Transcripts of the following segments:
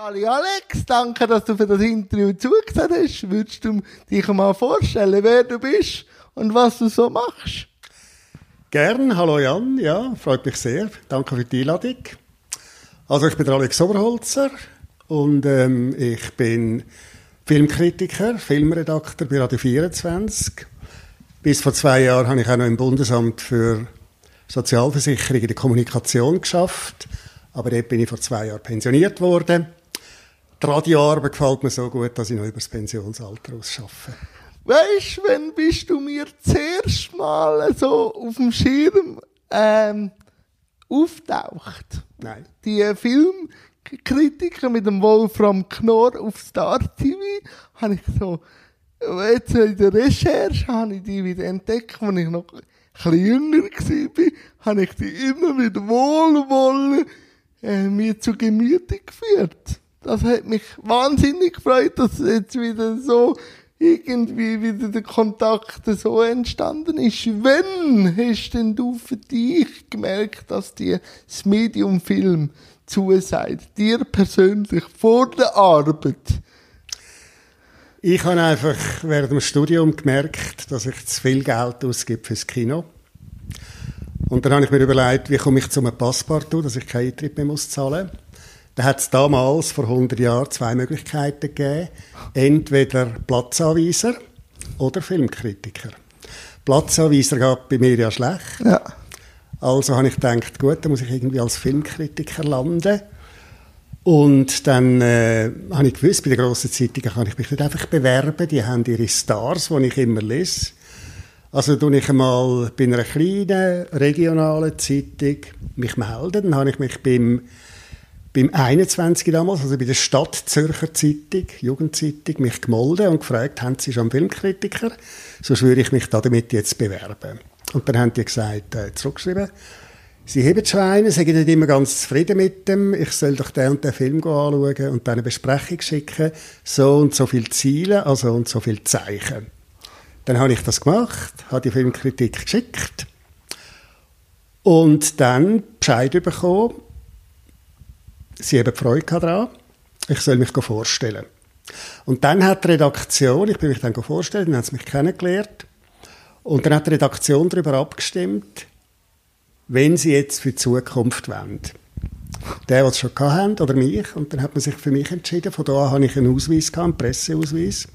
Sali Alex, danke, dass du für das Interview zugesehen hast. Würdest du dich mal vorstellen, wer du bist und was du so machst? Gern, hallo Jan, ja, freut mich sehr. Danke für die Einladung. Also ich bin Alex Oberholzer und ähm, ich bin Filmkritiker, Filmredakteur bei Radio 24. Bis vor zwei Jahren habe ich auch noch im Bundesamt für Sozialversicherung in der Kommunikation geschafft, aber dort bin ich vor zwei Jahren pensioniert worden. Die Radioarbeit gefällt mir so gut, dass ich noch über das Pensionsalter ausschaffe. Weißt du, wenn bist du mir zuerst mal so auf dem Schirm ähm, auftaucht? Nein. Die Filmkritiker mit dem Wolfram Knorr auf Star TV, habe ich so, jetzt in der Recherche habe ich die wieder entdeckt, als ich noch ein bisschen jünger war, habe ich die immer mit Wohlwollen äh, mir zu Gemüte geführt das hat mich wahnsinnig gefreut, dass jetzt wieder so irgendwie wieder der Kontakt so entstanden ist. Wenn hast denn du für dich gemerkt, dass dir das Medium Film zusagt? Dir persönlich vor der Arbeit? Ich habe einfach während dem Studium gemerkt, dass ich zu viel Geld ausgebe fürs Kino. Und dann habe ich mir überlegt, wie komme ich zu einem Passepartout, dass ich keinen Eintritt mehr zahlen muss. Da hat es damals, vor 100 Jahren, zwei Möglichkeiten gegeben. Entweder Platzanweiser oder Filmkritiker. Platzanweiser geht bei mir ja schlecht. Ja. Also habe ich gedacht, gut, dann muss ich irgendwie als Filmkritiker landen. Und dann äh, habe ich gewusst, bei den grossen Zeitungen kann ich mich nicht einfach bewerben. Die haben ihre Stars, die ich immer lese. Also tue ich einmal bei einer kleinen regionalen Zeitung mich melden. Dann habe ich mich beim beim 21 damals, also bei der Stadt Zürcher Zeitung, Jugendzeitung, mich gemeldet und gefragt, haben Sie schon einen Filmkritiker? Sonst würde ich mich damit jetzt bewerben. Und dann haben die gesagt, äh, zurückgeschrieben, Sie haben schon einen, sind nicht immer ganz zufrieden mit dem, ich soll doch den und den Film anschauen und dann eine Besprechung schicken, so und so viele Ziele, also und so viele Zeichen. Dann habe ich das gemacht, habe die Filmkritik geschickt und dann Bescheid bekommen, sie haben Freude daran, ich soll mich vorstellen. Und dann hat die Redaktion, ich bin mich dann vorstellen, dann haben sie mich kennengelernt, und dann hat die Redaktion darüber abgestimmt, wenn sie jetzt für die Zukunft wollen. Der, was schon haben, oder mich. Und dann hat man sich für mich entschieden. Von da an habe ich einen Ausweis gehabt, einen Presseausweis.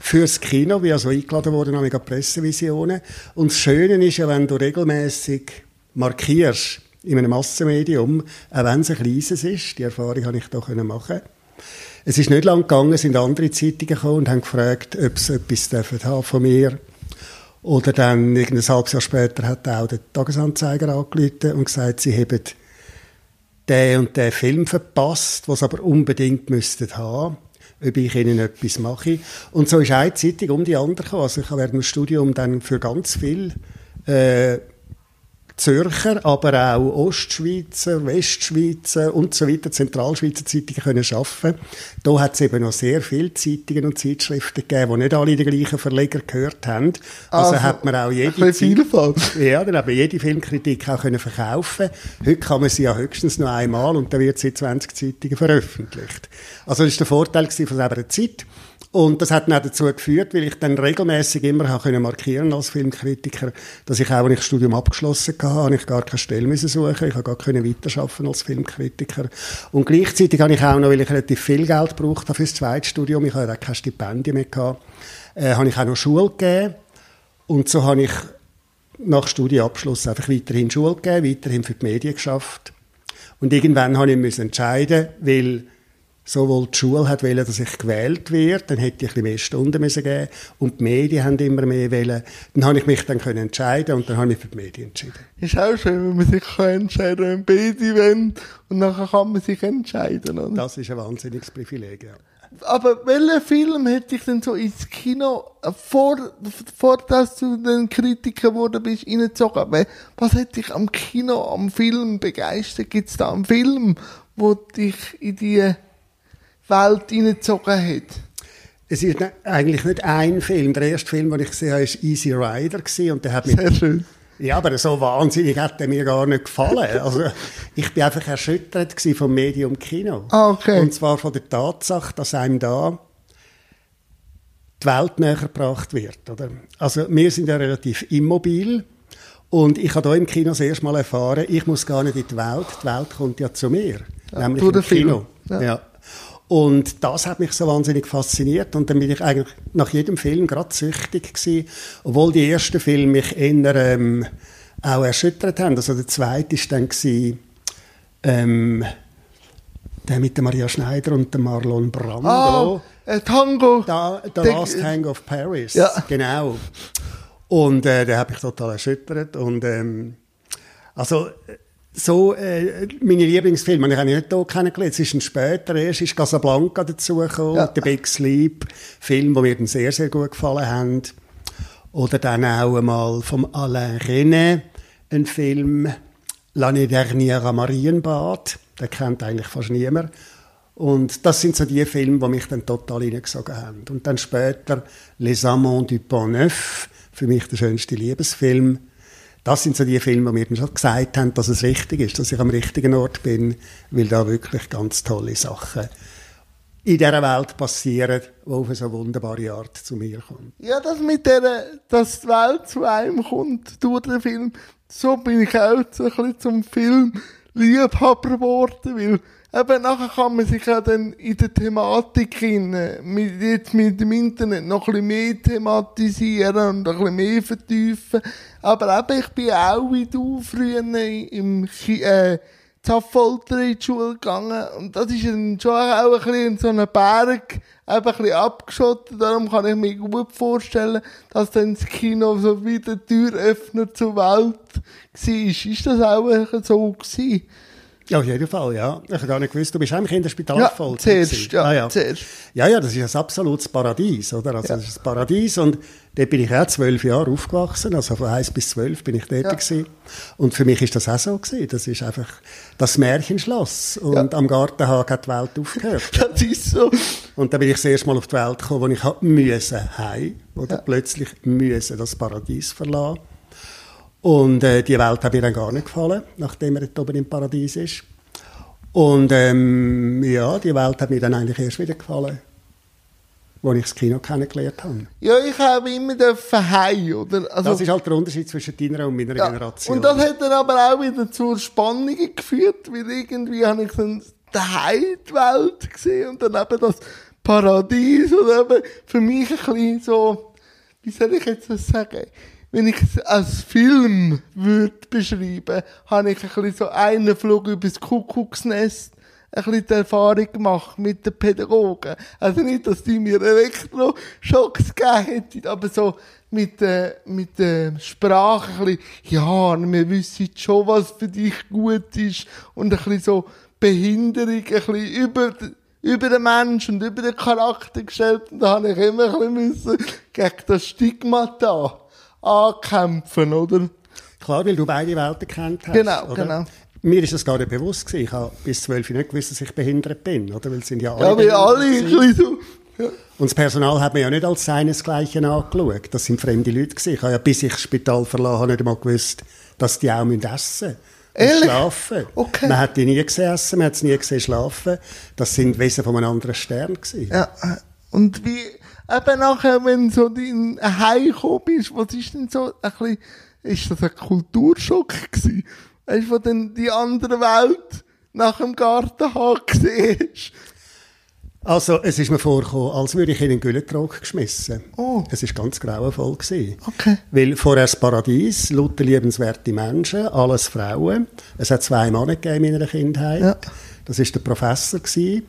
Fürs Kino, wie also eingeladen worden, habe ich Pressevisionen. Und das Schöne ist ja, wenn du regelmäßig markierst, in einem Massenmedium, auch wenn es ein kleines ist. Die Erfahrung habe ich da machen Es ist nicht lang gegangen, sind andere Zeitungen gekommen und haben gefragt, ob sie etwas dürfen haben von mir. Oder dann, ein halbes Jahr später, hat auch der Tagesanzeiger angerufen und gesagt, sie haben den und den Film verpasst, was aber unbedingt müsstet haben ob ich ihnen etwas mache. Und so ist eine Zeitung um die andere gekommen. Also ich habe während dem Studium dann für ganz viel äh, Zürcher, aber auch Ostschweizer, Westschweizer und so weiter, Zentralschweizer Zeitungen können arbeiten. Da hat es eben noch sehr viele Zeitungen und Zeitschriften gegeben, die nicht alle den gleichen Verleger gehört haben. Also, also hat man auch jede Vielfalt. Ja, dann haben jede Filmkritik auch können verkaufen. Heute kann man sie ja höchstens noch einmal und dann wird sie in 20 Zeitungen veröffentlicht. Also das ist der Vorteil von der Zeit. Und das hat dann auch dazu geführt, weil ich dann regelmäßig immer habe markieren als Filmkritiker, dass ich auch, wenn ich das Studium abgeschlossen hatte, habe ich gar keine Stelle müssen suchen, ich habe gar können weiterarbeiten als Filmkritiker. Und gleichzeitig habe ich auch noch, weil ich relativ viel Geld braucht habe fürs Zweitstudium, ich hatte auch kein Stipendium mehr gehabt, äh, habe ich auch noch Schule gegeben. Und so habe ich nach Studienabschluss einfach weiterhin Schule gegeben, weiterhin für die Medien geschafft. Und irgendwann habe ich mich entscheiden, weil sowohl die Schule hat wollen, dass ich gewählt werde, dann hätte ich ein bisschen mehr Stunden müssen geben und die Medien haben immer mehr wollen. Dann habe ich mich dann können entscheiden und dann habe ich mich für die Medien entschieden. Ist auch schön, wenn man sich kann entscheiden kann, wenn beide wollen und nachher kann man sich entscheiden, oder? Das ist ein wahnsinniges Privileg, ja. Aber welchen Film hätte ich denn so ins Kino, äh, vor, vor dass du den Kritiker geworden bist, reingezogen? Was hätte dich am Kino, am Film begeistert? Gibt es da einen Film, wo dich in die Welt hineingezogen hat? Es ist eigentlich nicht ein Film. Der erste Film, den ich gesehen habe, war Easy Rider. Und der hat mich, Sehr schön. Ja, aber so wahnsinnig hat er mir gar nicht gefallen. Also, ich bin einfach erschüttert vom Medium Kino. Ah, okay. Und zwar von der Tatsache, dass einem da die Welt näher gebracht wird. Oder? Also, wir sind ja relativ immobil. Und ich habe hier im Kino das erste Mal erfahren, ich muss gar nicht in die Welt, die Welt kommt ja zu mir. Ja, nämlich im den Film. Kino. Ja. Ja. Und das hat mich so wahnsinnig fasziniert. Und dann bin ich eigentlich nach jedem Film gerade süchtig gewesen, obwohl die ersten Filme mich eher ähm, auch erschüttert haben. Also der zweite war dann gewesen, ähm, der mit der Maria Schneider und dem Marlon Brando. Ah, äh, Tango. Da, The Der- Last Tango of Paris. Ja. Genau. Und äh, den habe ich total erschüttert. Und ähm, also so äh, meine Lieblingsfilme, die habe ich nicht hier kennengelernt. Es ist ein später erst, ist Casablanca dazugekommen, Ja. der Big Sleep, Film, der mir dann sehr, sehr gut gefallen haben. Oder dann auch einmal vom Alain René, ein Film, L'année dernière am Marienbad. Den kennt eigentlich fast niemand. Und das sind so die Filme, die mich dann total hineingesogen haben. Und dann später Les Amants du Pont Neuf, für mich der schönste Liebesfilm. Das sind so die Filme, die mir schon gesagt haben, dass es richtig ist, dass ich am richtigen Ort bin, weil da wirklich ganz tolle Sachen in dieser Welt passieren, die auf eine so wunderbare Art zu mir kommen. Ja, das mit der, dass die Welt zu einem kommt durch den Film, so bin ich auch ein bisschen zum Filmliebhaber geworden, weil eben nachher kann man sich ja dann in der Thematik hin, mit, jetzt mit dem Internet noch ein bisschen mehr thematisieren und ein bisschen mehr vertiefen. Aber eben, ich bin auch wie du früher im, äh, Zapfolter in die Schule gegangen und das ist dann schon auch ein bisschen in so einem Berg, eben ein bisschen abgeschottet, darum kann ich mir gut vorstellen, dass dann das Kino so wie der Türöffner zur Welt war. Ist das auch so gewesen? Ja, auf jeden Fall, ja. Ich habe gar nicht gewusst, du bist auch im Kinderspital Ja, voll. zuerst, ja, ah, ja. zuerst. Ja, ja, das ist ein absolutes Paradies, oder? Also, Ja. das ist ein Paradies und dort bin ich auch zwölf Jahre aufgewachsen, also von eins bis zwölf bin ich dort Ja. gewesen. Und für mich ist das auch so gewesen. Das ist einfach das Märchenschloss und am Gartenhag hat die Welt aufgehört. Das ist so. Und dann bin ich das erste Mal auf die Welt gekommen, wo ich hab müssen heim, oder Ja. plötzlich müssen das Paradies verlassen. Und äh, die Welt hat mir dann gar nicht gefallen, nachdem er dort oben im Paradies ist. Und ähm, ja, die Welt hat mir dann eigentlich erst wieder gefallen, wo ich das Kino kennengelernt habe. Ja, ich habe immer heim, oder? Also, Das ist halt der Unterschied zwischen deiner und meiner Ja, Generation. Und das hat dann aber auch wieder zur Spannung geführt, weil irgendwie habe ich dann daheim die Welt gesehen und dann eben das Paradies und eben für mich ein bisschen so, wie soll ich jetzt das sagen? Wenn ich es als Film würde beschreiben, habe ich ein bisschen so einen Flug übers Kuckucksnest ein bisschen die Erfahrung gemacht mit den Pädagogen. Also nicht, dass die mir Elektroschocks gegeben hätten, aber so mit der, mit der Sprache ein bisschen, ja, wir wissen schon, was für dich gut ist. Und ein bisschen so Behinderung, ein bisschen über, über den Mensch und über den Charakter gestellt. Und da habe ich immer ein bisschen müssen gegen das Stigma da ankämpfen, oder? Klar, weil du beide Welten kennt hast. Genau, oder? genau. Mir ist das gar nicht bewusst gewesen. Ich habe bis zwölf nicht gewusst, dass ich behindert bin, oder? Weil es sind ja alle Ja, wir alle ein bisschen so, ja. Und das Personal hat mir ja nicht als seinesgleichen angeschaut. Das sind fremde Leute gewesen. Ich habe ja, bis ich das Spital verlassen habe, nicht einmal gewusst, dass die auch müssen essen müssen. Ehrlich? schlafen. Okay. Man hat die nie gesehen essen, man hat sie nie gesehen schlafen. Das sind Wesen von einem anderen Stern gewesen. Ja, und wie, eben nachher, wenn so dein Heimgekommen bist, was ist denn so ein bisschen, ist das ein Kulturschock gewesen? Weißt du, wo dann die andere Welt nach dem Gartenhag gesehen? Also, es ist mir vorgekommen, als würde ich in einen Güllentrog geschmissen. Oh. Es ist ganz grauenvoll gewesen. Okay. Weil vorher das Paradies, lauter liebenswerte Menschen, alles Frauen. Es hat zwei Männer gegeben in meiner Kindheit. Ja. Das ist der Professor gewesen.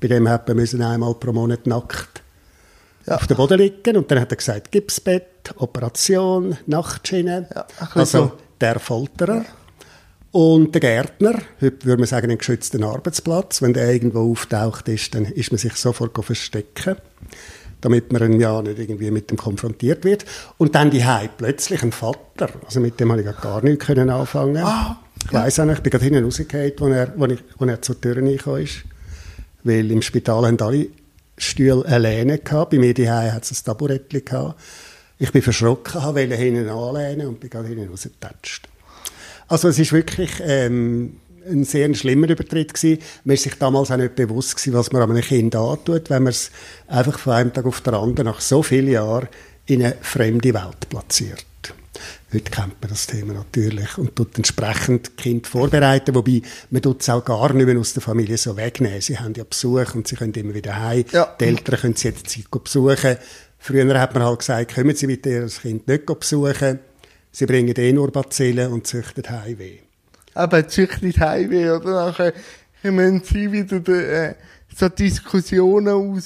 Bei dem hat man müssen einmal pro Monat nackt Ja. auf dem Boden liegen und dann hat er gesagt Gipsbett, Operation, Nachtschiene. Ja, also so. der Folterer. Und der Gärtner, heute würde man sagen, einen geschützten Arbeitsplatz. Wenn der irgendwo auftaucht ist, dann ist man sich sofort verstecken, damit man ihn ja nicht irgendwie mit dem konfrontiert wird. Und dann die Hause plötzlich ein Vater, also mit dem habe ich gar nichts können anfangen. Ah, ich weiss auch nicht, ich bin gerade hinten rausgefallen, als er, als ich, als er zur Tür reingekommen ist. Weil im Spital haben alle Stühle alleine gehabt. Bei mir die hat es ein Taburettchen gehabt. Ich bin verschrocken, wollte hinten anlehnen und bin gerade hinten rausgetatscht. Also es ist wirklich ähm, ein sehr schlimmer Übertritt gewesen. Man ist sich damals auch nicht bewusst gewesen, was man einem Kind antut, wenn man es einfach von einem Tag auf den anderen nach so vielen Jahren in eine fremde Welt platziert. Heute kennt man das Thema natürlich und tut entsprechend Kind vorbereiten, wobei man tut es auch gar nicht mehr aus der Familie so wegnehmen. Sie haben ja Besuch und sie können immer wieder heim. Ja. Die Eltern können sie jetzt Zeit besuchen. Früher hat man halt gesagt, kommen Sie bitte Ihr Kind nicht besuchen. Sie bringen eh nur Bazillen und züchten Heimweh. Aber züchtet Heimweh, oder? Nachher müssen sie wieder die, äh, so Diskussionen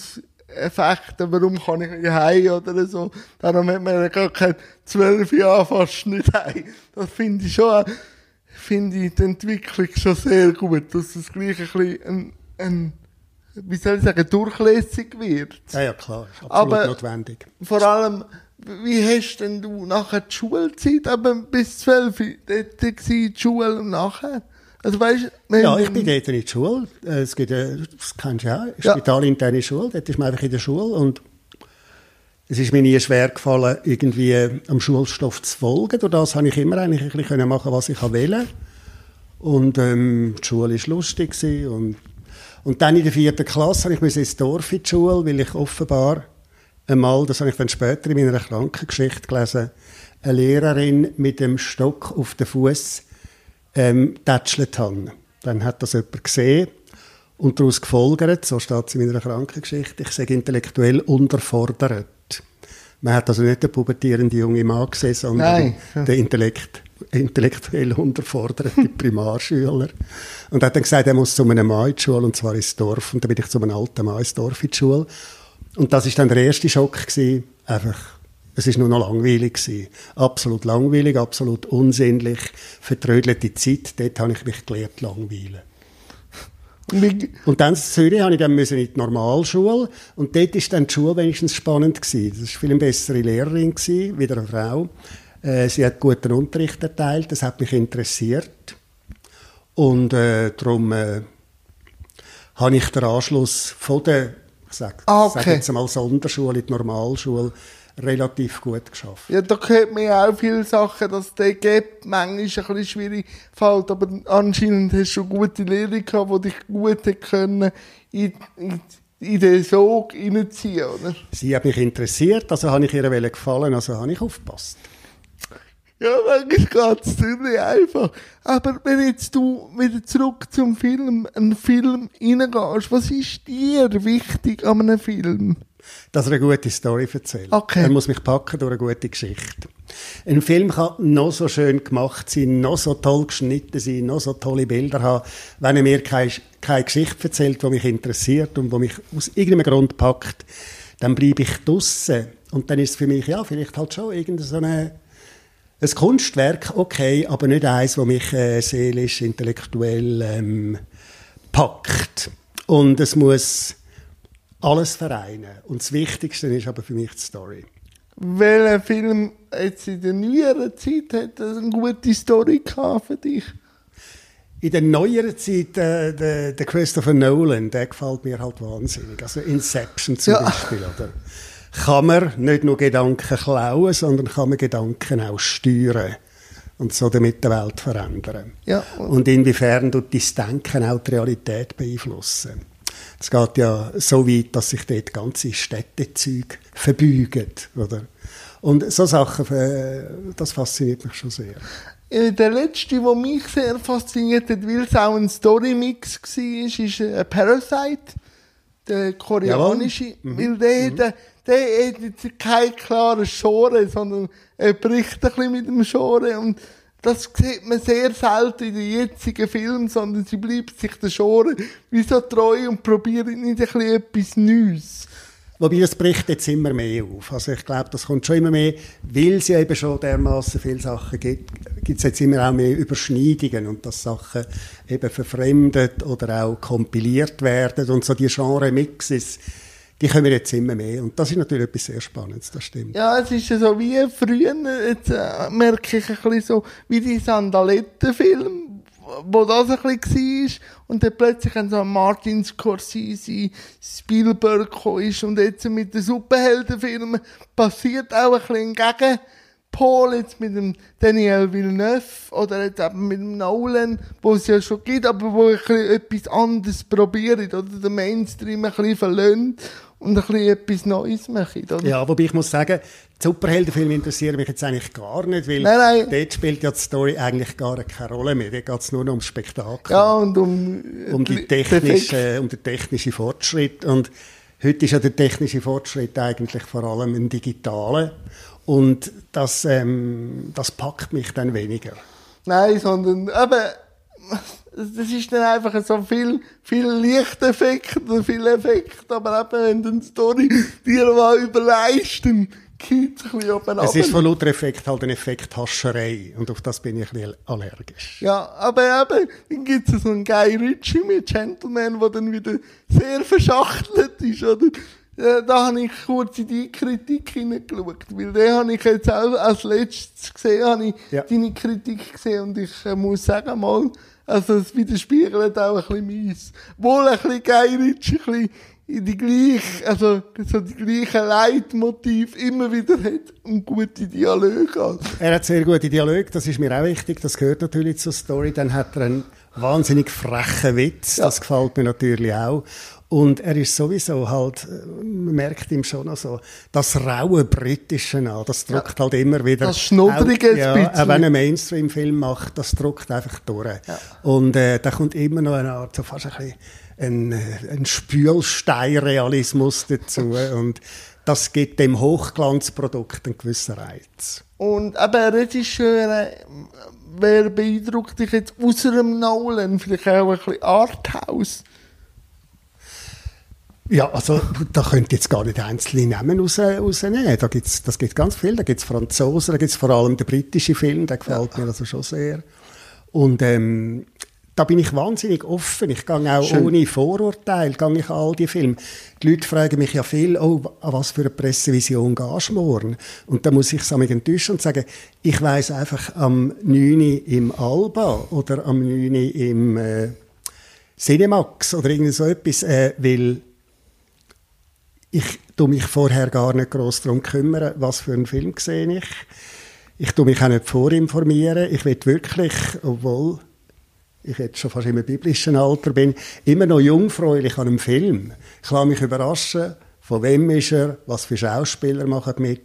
ausfechten, warum kann ich nicht heim oder so. Darum hat man ja gar keine zwölf Jahre fast nicht heim. Das finde ich schon, finde ich die Entwicklung schon sehr gut, dass das gleich ein bisschen ein, ein wie soll ich sagen, durchlässig wird. Ja, ja, klar. Absolut Aber- notwendig. Vor allem, wie hast denn du nachher die Schulzeit, aber bis zwölf, dort war die Schule und nachher? Also weißt Ja, ich bin dort in die Schule. Es gibt, äh, das kennst du ja, eine Ja. spitalinterne Schule. Dort ist man einfach in der Schule und es ist mir nie schwer gefallen, irgendwie äh, am Schulstoff zu folgen. Durch das habe ich immer eigentlich ein bisschen machen, was ich wollte. Und ähm, die Schule war lustig. Und, und dann in der vierten Klasse habe ich musste ins Dorf in die Schule, weil ich offenbar einmal, das habe ich dann später in meiner Krankengeschichte gelesen, eine Lehrerin mit dem Stock auf den Fuß ähm, tätschelt habe. Dann hat das jemand gesehen und daraus gefolgert, so steht es in meiner Krankengeschichte, ich sage intellektuell unterfordert. Man hat also nicht den pubertierenden jungen Mann gesehen, sondern Nein. den Intellekt, intellektuell unterforderten Primarschüler. Und hat dann gesagt, er muss zu einem Mann in die Schule, und zwar ins Dorf. Und dann bin ich zu einem alten Mann ins Dorf in die Schule. Und das ist dann der erste Schock gewesen. Einfach, es ist nur noch langweilig gewesen. Absolut langweilig, absolut unsinnlich, vertrödelte Zeit. Dort habe ich mich gelernt, langweilen. Und dann in Zürich habe ich dann müssen in die Normalschule und dort ist dann die Schule wenigstens spannend gewesen. Das war viel eine bessere Lehrerin gewesen, wieder eine Frau. Äh, sie hat guten Unterricht erteilt, das hat mich interessiert und äh, darum äh, habe ich den Anschluss von der, ich sag, Ah, okay. jetzt mal Sonderschule in die Normalschule relativ gut geschafft. Ja, da hört man ja auch viele Sachen, dass der Gap manchmal ein bisschen schwierig fällt, aber anscheinend hast du gute Lehrer gehabt, die dich gut können in, in, in den Sog reinziehen, oder? Sie hat mich interessiert, also habe ich ihr gefallen, also habe ich aufgepasst. Ja, manchmal geht es ziemlich einfach. Aber wenn jetzt du wieder zurück zum Film, einen Film reingehst, was ist dir wichtig an einem Film? Dass er eine gute Story erzählt. Okay. Er muss mich packen durch eine gute Geschichte. Ein Film kann noch so schön gemacht sein, noch so toll geschnitten sein, noch so tolle Bilder haben. Wenn er mir keine, keine Geschichte erzählt, die mich interessiert und die mich aus irgendeinem Grund packt, dann bleibe ich draussen. Und dann ist es für mich, ja, vielleicht halt schon irgendeine so eine, ein Kunstwerk, okay, aber nicht eins, das mich äh, seelisch, intellektuell ähm, packt. Und es muss alles vereinen. Und das Wichtigste ist aber für mich die Story. Welcher Film jetzt in der neueren Zeit hat eine gute Story gehabt für dich? In der neueren Zeit, äh, der, der Christopher Nolan, der gefällt mir halt wahnsinnig. Also Inception zum Ja. Beispiel, oder? Kann man nicht nur Gedanken klauen, sondern kann man Gedanken auch steuern und so damit die Welt verändern. Ja. Und inwiefern tut dein Denken auch die Realität beeinflussen? Es geht ja so weit, dass sich dort ganze Städtezüge verbeugen, oder? Und so Sachen, äh, das fasziniert mich schon sehr. Äh, Der letzte, der mich sehr fasziniert hat, weil es auch ein Story-Mix war, ist äh, Parasite, der koreanische. Weil der, der, der hat jetzt kein klares Genre, sondern er bricht ein bisschen mit dem Genre. Und das sieht man sehr selten in den jetzigen Filmen, sondern sie bleibt sich der Genre wie so treu und probiert nicht etwas Neues. Wobei, das bricht jetzt immer mehr auf. Also ich glaube, das kommt schon immer mehr, weil es ja eben schon dermaßen viele Sachen gibt, gibt es jetzt immer auch mehr Überschneidungen und dass Sachen eben verfremdet oder auch kompiliert werden und so die Genre-Mixes, die kommen jetzt immer mehr und das ist natürlich etwas sehr Spannendes, das stimmt. Ja, es ist ja so wie früher, jetzt äh, merke ich ein bisschen so, wie die Sandalettenfilm, wo das ein bisschen war. Und dann plötzlich haben so Martin Scorsese, Spielberg ist und jetzt mit den Superheldenfilmen passiert auch ein bisschen gegen Paul jetzt mit dem Daniel Villeneuve oder jetzt eben mit dem Nolan, wo es ja schon gibt, aber wo ich etwas anderes probiere oder den Mainstream ein bisschen verlöhnt und ein bisschen etwas Neues machen. Oder? Ja, wobei ich muss sagen, die Superheldenfilme interessieren mich jetzt eigentlich gar nicht, weil Nein, nein. dort spielt ja die Story eigentlich gar keine Rolle mehr. Dort geht es nur noch ums Spektakel. Ja, und um, um, die technische, um den technischen Fortschritt. Und heute ist ja der technische Fortschritt eigentlich vor allem ein digitaler. Und das, ähm, das packt mich dann weniger. Nein, sondern eben, das ist dann einfach so viel, viel Lichteffekt und viel Effekt, aber eben, wenn dann die Story dir mal überleist, dann geht es ein bisschen oben Es ist von lauter Effekt halt eine Effekthascherei und auf das bin ich ein bisschen allergisch. Ja, aber eben, dann gibt es so einen Guy Ritchie mit Gentleman, der dann wieder sehr verschachtelt ist, oder? Ja, da habe ich kurz in die Kritik hineingeschaut, weil den habe ich jetzt auch als letztes gesehen, habe ich Ja. deine Kritik gesehen und ich äh, muss sagen mal, also es widerspiegelt auch ein bisschen meins. Wohl ein bisschen Ritchie, ein bisschen in die gleiche, also so die gleichen Leitmotiv immer wieder hat und gute Dialoge hat. Er hat sehr gute Dialoge, das ist mir auch wichtig, das gehört natürlich zur Story. Dann hat er einen wahnsinnig frechen Witz, das gefällt mir natürlich auch. Und er ist sowieso halt, äh, man merkt ihm schon noch so, das raue Britische an, das drückt halt immer wieder. Das Schnuddrige auch, ja, ein auch bisschen. wenn er Mainstream-Film macht, das drückt einfach durch. Und äh, da kommt immer noch eine Art, so fast ein bisschen ein, äh, ein Spülsteinrealismus dazu. Und das gibt dem Hochglanzprodukt einen gewissen Reiz. Und eben Regisseur, äh, wer beeindruckt dich jetzt außer dem Nolan? Vielleicht auch ein bisschen Arthouse. Ja, also da könnt ihr jetzt gar nicht einzelne Namen raus, rausnehmen. Da gibt's, das gibt ganz viel. Da gibt's Franzosen, da gibt's vor allem den britischen Film, der gefällt mir also schon sehr. Und ähm, da bin ich wahnsinnig offen. Ich gehe auch Schön. ohne Vorurteil gehe ich an all die Filme. Die Leute fragen mich ja viel, oh, an was für eine Pressevision gehst du morgen? Und da muss ich es enttäuschen und sagen, ich weiss einfach am 9. im Alba oder am 9. im äh, Cinemax oder irgend so etwas, äh, weil ich tu mich vorher gar nicht groß darum kümmern, was für einen Film sehe ich. Ich tu mich auch nicht vorinformieren. Ich will wirklich, obwohl ich jetzt schon fast im biblischen Alter bin, immer noch jungfräulich an einem Film. Ich lasse mich überraschen, von wem ist er, was für Schauspieler machen mit.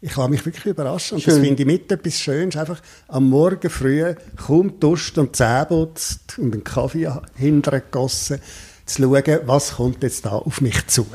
Ich lasse mich wirklich überraschen. Und das Schön. finde ich mit etwas Schönes. Einfach am Morgen früh, kaum duscht und Zähne putzt und einen Kaffee hinterher gegossen, zu schauen, was kommt jetzt da auf mich zu.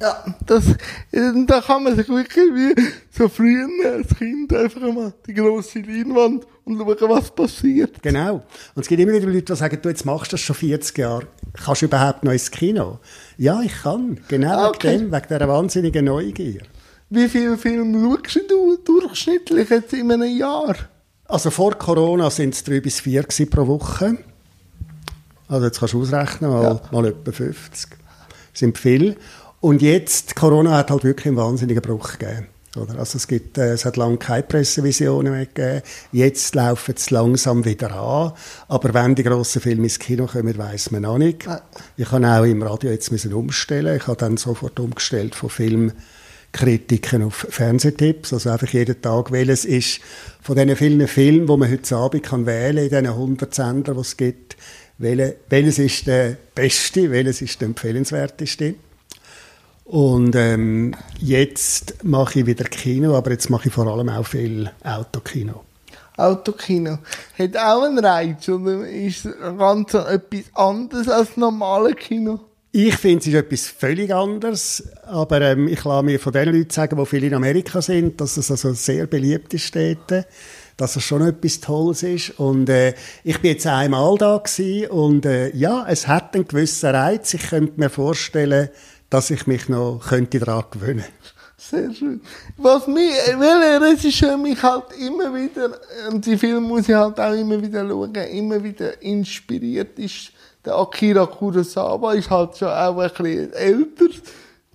Ja, das, äh, da kann man sich wirklich wie so früher als Kind einfach mal die grosse Leinwand und schauen, was passiert. Genau. Und es gibt immer wieder Leute, die sagen, du, jetzt machst das schon 40 Jahre. Kannst du überhaupt noch ins Kino? Ja, ich kann. Genau Ah, okay. wegen dem, wegen dieser wahnsinnigen Neugier. Wie viele Filme schaust du durchschnittlich jetzt in einem Jahr? Also vor Corona sind es drei bis vier pro Woche. Also jetzt kannst du ausrechnen, mal, Ja. mal etwa 50. Sind viel. Und jetzt, Corona hat halt wirklich einen wahnsinnigen Bruch gegeben. Oder? Also es, gibt, äh, es hat lange keine Pressevisionen mehr gegeben. Jetzt laufen es langsam wieder an. Aber wenn die grossen Filme ins Kino kommen, weiss man noch nicht. Nein. Ich habe auch im Radio jetzt müssen umstellen. Ich habe dann sofort umgestellt von Filmkritiken auf Fernsehtipps. Also einfach jeden Tag, welches ist von diesen vielen Filmen, die man heute Abend kann wählen in diesen 100 Sender, die es gibt, welche, welches ist der beste, welches ist der empfehlenswerteste. Und ähm, jetzt mache ich wieder Kino, aber jetzt mache ich vor allem auch viel Autokino. Autokino. Hat auch einen Reiz, oder ist ganz etwas anderes als normale Kino? Ich finde, es ist etwas völlig anderes, aber ähm, ich lasse mir von den Leuten sagen, die viel in Amerika sind, dass es also sehr beliebt ist dort, dass es schon etwas Tolles ist. Und äh, ich bin jetzt einmal da gewesen und äh, ja, es hat einen gewissen Reiz. Ich könnte mir vorstellen, dass ich mich noch könnte daran gewöhnen Sehr schön. Was mich, welcher Regisseur mich halt immer wieder, und die Filme muss ich halt auch immer wieder schauen, immer wieder inspiriert ist, der Akira Kurosawa ist halt schon auch ein bisschen älter.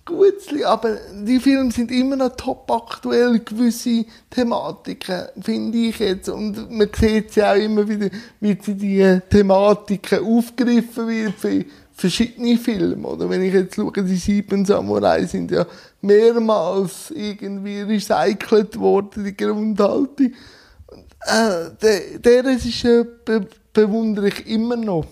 Gutzli, aber die Filme sind immer noch top aktuell, gewisse Thematiken, finde ich jetzt. Und man sieht ja auch immer wieder, wie sie die Thematiken aufgegriffen wird verschiedene Filme. Oder wenn ich jetzt schaue, die sieben Samurai sind ja mehrmals irgendwie recycelt worden, die Grundhaltung. Äh, der, der ist, äh, be bewundere ich immer noch.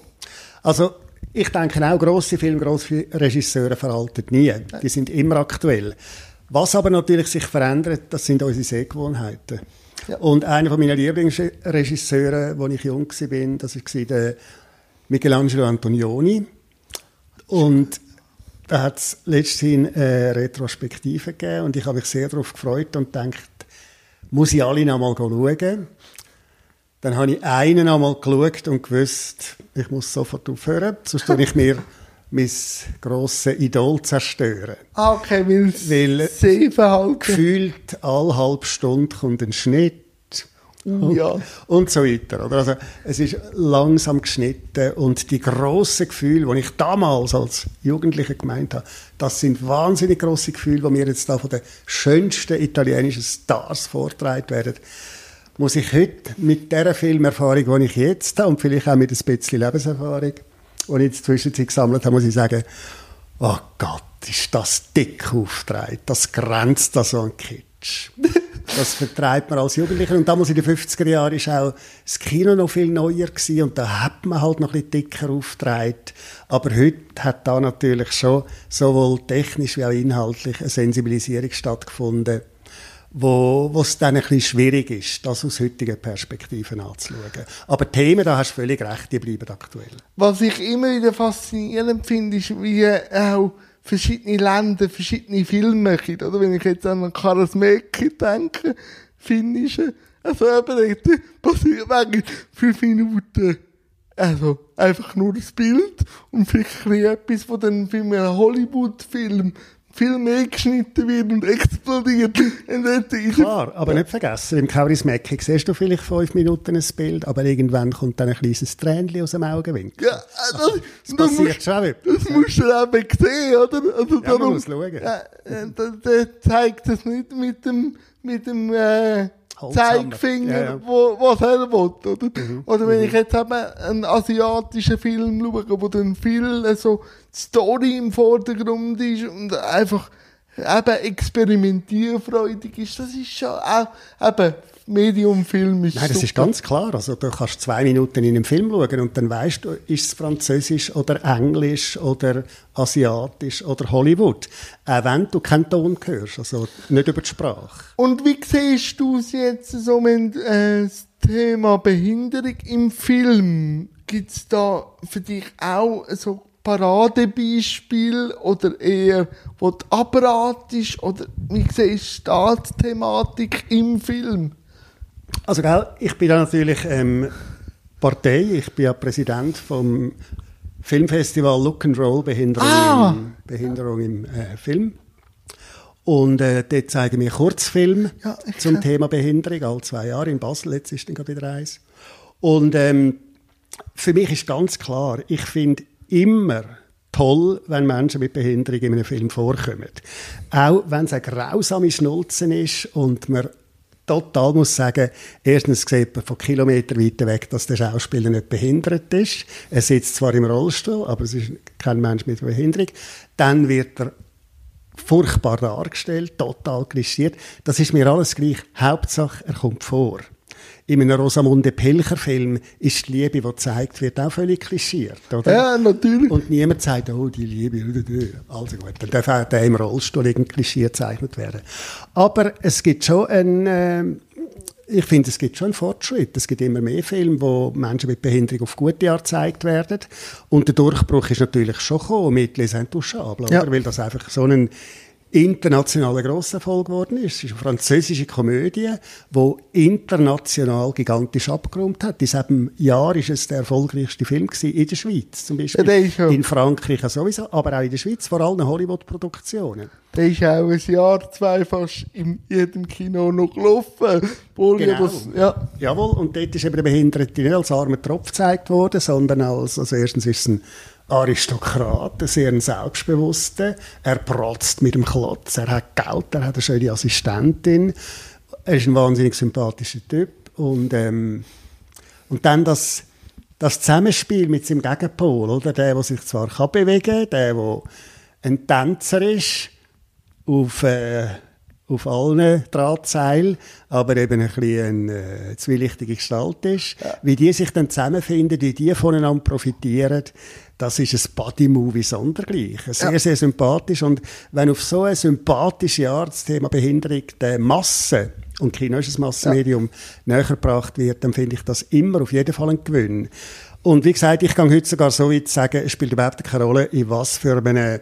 Also, ich denke auch, grosse Filme, grosse Regisseure veralten nie. Die sind immer aktuell. Was aber natürlich sich verändert, das sind unsere Sehgewohnheiten. Ja. Und einer meiner Lieblingsregisseure, als ich jung war, das war der Michelangelo Antonioni. Und da hat es letztens eine Retrospektive gegeben und ich habe mich sehr darauf gefreut und gedacht, muss ich alle noch mal schauen. Dann habe ich einen einmal geschaut und gewusst, ich muss sofort aufhören, sonst tue ich mir mein grosses Idol zerstören. Ah, okay, weil, weil verhalten. gefühlt alle halbe Stunde kommt ein Schnitt Uh, ja. und so weiter. Oder? Also, es ist langsam geschnitten und die grossen Gefühle, die ich damals als Jugendlicher gemeint habe, das sind wahnsinnig grosse Gefühle, die mir jetzt da von den schönsten italienischen Stars vorgetragen werden muss ich heute mit der Filmerfahrung, die ich jetzt habe, und vielleicht auch mit ein bisschen Lebenserfahrung, die ich in der Zwischenzeit gesammelt habe, muss ich sagen, oh Gott, ist das dick aufgetragen. Das grenzt da so an Kitsch. Das vertreibt man als Jugendlicher. Und damals in den 50er Jahren war auch das Kino noch viel neuer gewesen und da hat man halt noch ein bisschen dicker aufgetragen. Aber heute hat da natürlich schon sowohl technisch wie auch inhaltlich eine Sensibilisierung stattgefunden wo, es dann ein bisschen schwierig ist, das aus heutigen Perspektiven anzuschauen. Aber Themen, da hast du völlig recht, die bleiben aktuell. Was ich immer wieder faszinierend finde, ist, wie auch verschiedene Länder verschiedene Filme machen. Oder wenn ich jetzt an Karasmeki denke, finnische, also eben, passiert wegen fünf Minuten also einfach nur das Bild und vielleicht etwas von den Filmen, Hollywood-Film, viel mehr geschnitten wird und explodiert. Klar, aber nicht vergessen, im Kaurismäki siehst du vielleicht fünf Minuten ein Bild, aber irgendwann kommt dann ein kleines Tränchen aus dem Augenwinkel. Ja, also, also das passiert musst, schon etwas. Das musst du eben sehen, oder? Also ja, darum, man muss schauen. Ja, der, der zeigt das nicht mit dem, mit dem, äh, Zeigefinger, ja, ja. Wo, was er will, oder? Mhm. Oder wenn mhm. ich jetzt eben einen asiatischen Film schaue, wo dann viel so Story im Vordergrund ist und einfach eben experimentierfreudig ist, das ist schon auch eben Medium-Film ist Nein, das super. ist ganz klar. Also du kannst zwei Minuten in einem Film schauen und dann weißt du, ist es Französisch oder Englisch oder Asiatisch oder Hollywood. Auch wenn du keinen Ton hörst, also nicht über die Sprache. Und wie siehst du es jetzt so, wenn äh, das Thema Behinderung im Film, gibt es da für dich auch so Paradebeispiel oder eher, wo du abratest oder wie siehst du die Thematik im Film? Also, gell, ich bin da natürlich ähm, Partei, ich bin ja Präsident vom Filmfestival Look and Roll Behinderung, ah. im, Behinderung im äh, Film. Und äh, dort zeigen wir Kurzfilm ja, zum Thema Behinderung, alle zwei Jahre in Basel, jetzt ist dann gerade wieder eins. Und ähm, für mich ist ganz klar, ich finde immer toll, wenn Menschen mit Behinderung in einem Film vorkommen. Auch wenn es eine grausame Schnulzen ist und man total muss sagen, erstens sieht man von Kilometern weiter weg, dass der Schauspieler nicht behindert ist. Er sitzt zwar im Rollstuhl, aber es ist kein Mensch mit Behinderung. Dann wird er furchtbar dargestellt, total klischiert. Das ist mir alles gleich. Hauptsache, er kommt vor in einem Rosamunde Pilcher-Film ist die Liebe, die gezeigt wird, auch völlig klischiert, oder? Ja, natürlich. Und niemand sagt, oh, die Liebe, also gut, dann darf auch der im Rollstuhl irgendwie Klischee gezeichnet werden. Aber es gibt schon ein, äh, ich finde, es gibt schon einen Fortschritt. Es gibt immer mehr Filme, wo Menschen mit Behinderung auf gute Art gezeigt werden. Und der Durchbruch ist natürlich schon gekommen mit Les Intouchables, ja. weil das einfach so ein internationaler Grosserfolg geworden ist. Es ist eine französische Komödie, die international gigantisch abgeräumt hat. In diesem Jahr ist es der erfolgreichste Film in der Schweiz, zum Beispiel. Ja, in Frankreich sowieso, aber auch in der Schweiz, vor allem Hollywood-Produktionen. Der ist auch ein Jahr, zwei fast in jedem Kino noch gelaufen. Genau. Das, ja. Jawohl, und dort ist eben der Behinderte nicht als armer Tropf gezeigt worden, sondern als, also erstens ist es ein Aristokrat, ein sehr selbstbewusster. Er protzt mit dem Klotz, er hat Geld, er hat eine schöne Assistentin. Er ist ein wahnsinnig sympathischer Typ. Und, ähm, und dann das, das Zusammenspiel mit seinem Gegenpol, oder? Der, der sich zwar kann bewegen kann, der, der ein Tänzer ist, auf, äh, auf allen Drahtseilen, aber eben ein bisschen eine äh, zwielichtige Gestalt ist. Ja. Wie die sich dann zusammenfinden, wie die voneinander profitieren, das ist ein Buddy-Movie sondergleichen. Sehr, ja. sehr sympathisch. Und wenn auf so eine sympathische Art das Thema Behinderung der Masse und Kino ist ein Massenmedium, ja. näher gebracht wird, dann finde ich das immer auf jeden Fall ein Gewinn. Und wie gesagt, ich kann heute sogar so weit sagen, es spielt überhaupt keine Rolle, in was für einem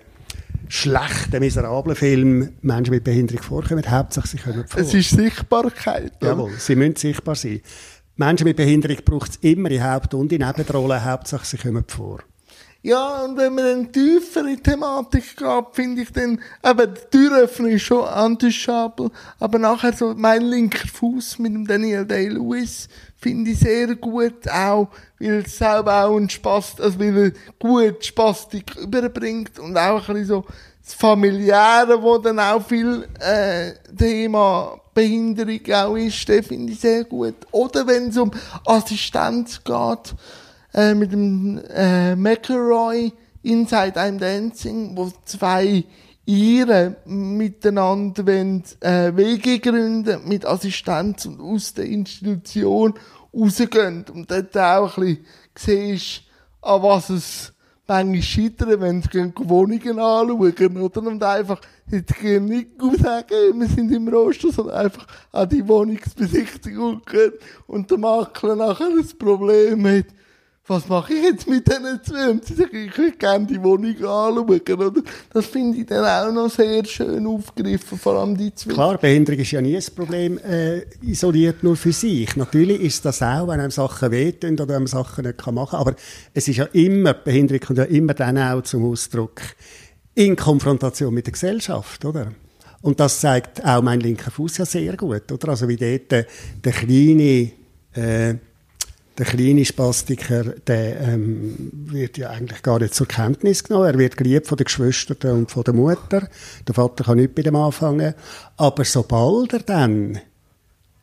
schlechten, miserablen Film Menschen mit Behinderung vorkommen. Hauptsache, sie können vor. Es ist Sichtbarkeit. Jawohl, sie müssen sichtbar sein. Menschen mit Behinderung braucht es immer in Haupt- und in Nebenrollen. Hauptsache, sie kommen vor. Ja, und wenn man dann tiefer in die Thematik geht, finde ich dann, eben, die Türöffnung ist schon antischabel, aber nachher so mein linker Fuß mit dem Daniel Day-Lewis finde ich sehr gut, auch, weil es selber auch ein Spaß, also weil er gut Spastik überbringt und auch ein bisschen so das Familiäre, wo dann auch viel, äh, Thema Behinderung auch ist, den finde ich sehr gut. Oder wenn es um Assistenz geht, äh, mit dem äh, McElroy Inside I'm Dancing, wo zwei ihre miteinander wollen, äh, Wege gründen mit Assistenz und aus der Institution rausgehen. Und dort auch ein bisschen siehst, an was es manchmal scheitern, wenn sie Wohnungen anschauen, oder? Und einfach nicht sagen, wir sind im Roster, sondern einfach an die Wohnungsbesichtigung gehen und der Makler nachher ein Problem hat was mache ich jetzt mit diesen zwei? Und sie sagen, ich würde gerne die Wohnung anschauen. Oder? Das finde ich dann auch noch sehr schön aufgegriffen, vor allem die zwei. Klar, Behinderung ist ja nie ein Problem, äh, isoliert nur für sich. Natürlich ist das auch, wenn einem Sachen wehtun oder wenn man Sachen nicht machen kann. Aber es ist ja immer, Behinderung kommt ja immer dann auch zum Ausdruck in Konfrontation mit der Gesellschaft, oder? Und das zeigt auch mein linker Fuß ja sehr gut, oder? Also wie dort der, der kleine, äh, der kleine Spastiker, der ähm, wird ja eigentlich gar nicht zur Kenntnis genommen. Er wird geliebt von den Geschwistern und von der Mutter. Der Vater kann nicht bei dem anfangen. Aber sobald er dann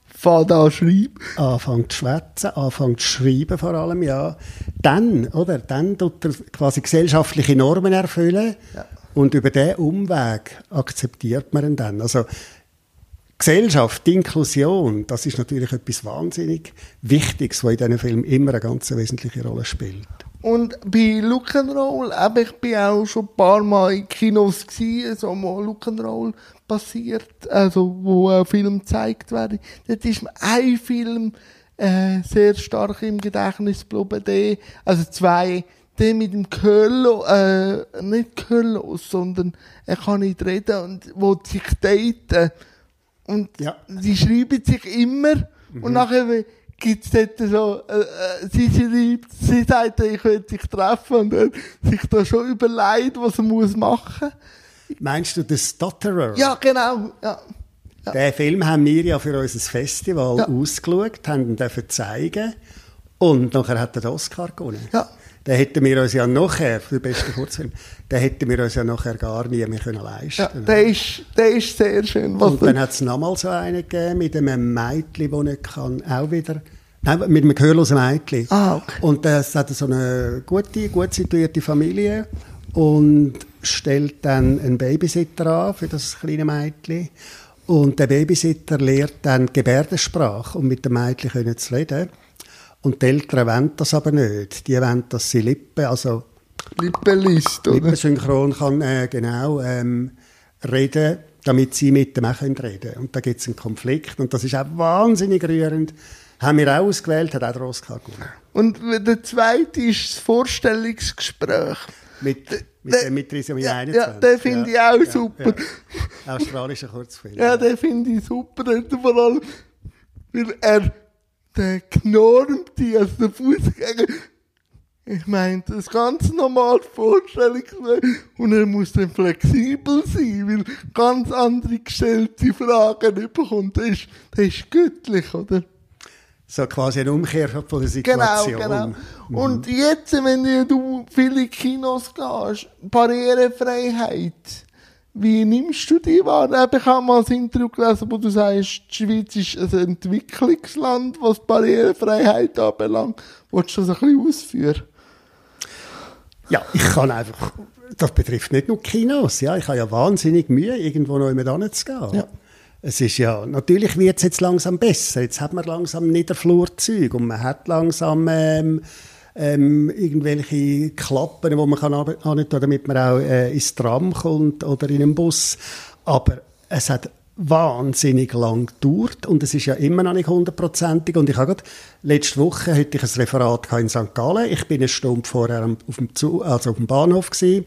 fängt an schreiben. Anfängt zu schwätzen, anfängt zu schreiben vor allem, ja. Dann, oder? Dann tut er quasi gesellschaftliche Normen erfüllen. Ja. Und über diesen Umweg akzeptiert man ihn dann. Also, Gesellschaft, die Inklusion, das ist natürlich etwas wahnsinnig Wichtiges, was in diesem Film immer eine ganz wesentliche Rolle spielt. Und bei Look and Roll, eben, ich bin auch schon ein paar Mal in Kinos gewesen, so mal Look and Roll passiert, also wo ein Film gezeigt wird. Dort ist mir ein Film äh, sehr stark im Gedächtnis geblieben, also zwei, der mit dem Köllo, äh, nicht Köllo, sondern er kann nicht reden und wo sich daten und ja. sie schreiben sich immer mhm. und nachher gibt es dort so, äh, äh, sie schreibt, sie sagt, ich will sich treffen und dann sich da schon überlegt, was er muss machen Meinst du The Stutterer? Ja, genau. Ja. Ja. Den Film haben wir ja für unser Festival ja. ausgeschaut, haben ihn dafür zeigen und nachher hat er den Oscar gewonnen. Ja den hätten wir uns ja nachher, für den besten Kurzfilm, den hätten wir uns ja nachher gar nie mehr können leisten Ja, der ist, der ist sehr schön. Was und dann hat es nochmal so einen gegeben mit einem Mädchen, das nicht kann, auch wieder, nein, mit einem gehörlosen Mädchen. Ah, okay. Und das hat so eine gute, gut situierte Familie und stellt dann einen Babysitter an für das kleine Mädchen. Und der Babysitter lehrt dann Gebärdensprache, um mit dem Mädchen zu reden. Und die Eltern wollen das aber nicht. Die wollen, dass sie Lippen, also Lippenlist, oder? Lippensynchron kann äh, genau ähm, reden, damit sie mit dem auch reden können. Und da gibt es einen Konflikt und das ist auch wahnsinnig rührend. Haben wir auch ausgewählt, hat auch der Oscar gewonnen. Und der zweite ist das Vorstellungsgespräch. Mit, mit, de, mit Trisomie ja, 21. Ja, den finde ja, ich auch super. Ja. Australischer Kurzfilm. Ja, den finde ich super. Vor allem, weil er der knurrt die, also der Fußgänger. Ich meine, das ist ganz normal Vorstellungsweg. Und er muss dann flexibel sein, weil ganz andere gestellte Fragen bekommt. Das ist, das ist göttlich, oder? So quasi eine Umkehr von der Genau, Situation. genau. Und jetzt, wenn du viele Kinos gehst, Barrierefreiheit, wie nimmst du die wahr? Ich habe mal ein Interview gelesen, wo du sagst, die Schweiz ist ein Entwicklungsland, was Barrierefreiheit anbelangt. Wolltest du das ein bisschen ausführen? Ja, ich kann einfach, das betrifft nicht nur Kinos, ja, ich habe ja wahnsinnig Mühe, irgendwo noch immer hinzugehen. Ja. Es ist ja, natürlich wird es jetzt langsam besser, jetzt hat man langsam Niederflurzeug und man hat langsam ähm, ähm, irgendwelche Klappen, wo man kann annehmen, damit man auch äh, ins Tram kommt oder in einen Bus. Aber es hat wahnsinnig lang gedauert und es ist ja immer noch nicht hundertprozentig. Und ich habe gerade, letzte Woche hatte ich ein Referat in St. Gallen. Ich bin eine Stunde vorher auf dem, Zug, also auf dem Bahnhof gewesen.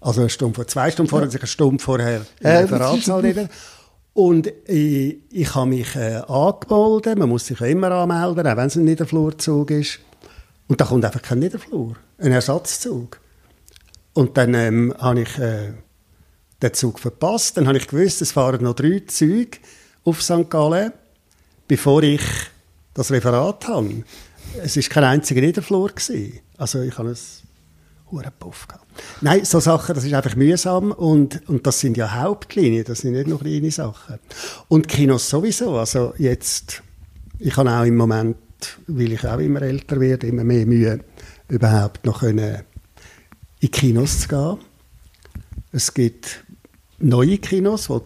Also eine Stunde vor, zwei Stunden vorher, also eine Stunde vorher im Äh, Referatssaal wieder. Und ich, ich habe mich äh, angemeldet. Man muss sich ja immer anmelden, auch wenn es ein Niederflurzug ist. Und da kommt einfach kein Niederflur, ein Ersatzzug. Und dann ähm, habe ich äh, den Zug verpasst. Dann habe ich gewusst, es fahren noch drei Züge auf St. Gallen, bevor ich das Referat habe. Es war kein einziger Niederflur. Gewesen. Also ich habe es huren Puff gehabt. Nein, so Sachen, das ist einfach mühsam und, und das sind ja Hauptlinien, das sind nicht nur kleine Sachen. Und Kinos sowieso, also jetzt, ich habe auch im Moment, weil ich auch immer älter werde, immer mehr Mühe, überhaupt noch können, in Kinos zu gehen. Es gibt neue Kinos, die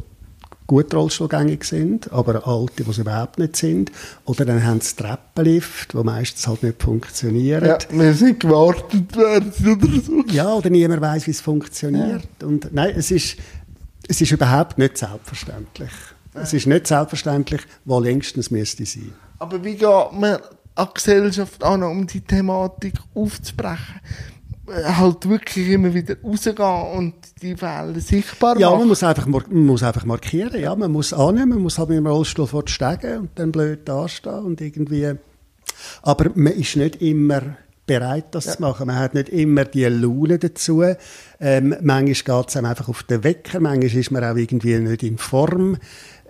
gut rollstuhlgängig sind, aber alte, die es überhaupt nicht sind. Oder dann haben sie Treppenlift, die meistens halt nicht funktionieren. Ja, wir sind gewartet werden oder so. Ja, oder niemand weiß, wie es funktioniert. Und nein, es ist, es ist überhaupt nicht selbstverständlich. Es ist nicht selbstverständlich, wo längstens müsste sein. Aber wie geht man an die Gesellschaft an, um die Thematik aufzubrechen? Äh, Halt wirklich immer wieder rausgehen und die Fälle sichtbar Ja, man machen. muss einfach, man muss einfach markieren. Ja, man muss annehmen, man muss halt mit dem Rollstuhl Stege und dann blöd dastehen und irgendwie. Aber man ist nicht immer bereit, das zu machen. Man hat nicht immer die Laune dazu. Ähm, manchmal geht es einem einfach auf den Wecker, manchmal ist man auch irgendwie nicht in Form.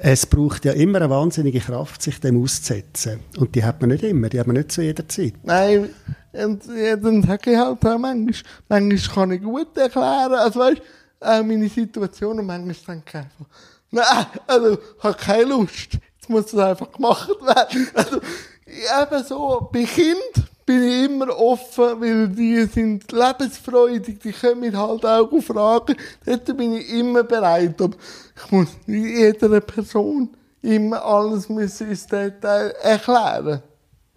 Es braucht ja immer eine wahnsinnige Kraft, sich dem auszusetzen. Und die hat man nicht immer, die hat man nicht zu jeder Zeit. Nein, und ja, dann sage ich halt auch manchmal, manchmal kann ich gut erklären, also weißt, auch meine Situation und manchmal denke ich einfach, nein, also, ich habe keine Lust, jetzt muss das einfach gemacht werden. Also, eben so, bei Kind bin ich immer offen, weil die sind lebensfreudig, die können mich halt auch fragen, dort bin ich immer bereit, aber ich muss nicht jeder Person immer alles ins Detail erklären.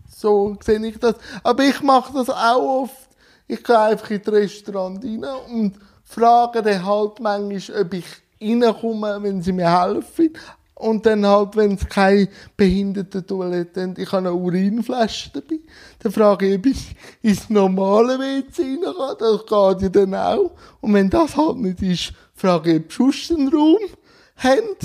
So sehe ich das. Aber ich mache das auch oft. Ich gehe einfach in das Restaurant rein und frage dann halt manchmal, ob ich reinkomme, wenn sie mir helfen. Und dann halt, wenn es keine Behindertentoilette haben, ich habe eine Urinflasche dabei, dann frage ich, ob ich ins normale WC rein. Das geht ja dann auch. Und wenn das halt nicht ist, frage ich, ob sonst einen Raum haben.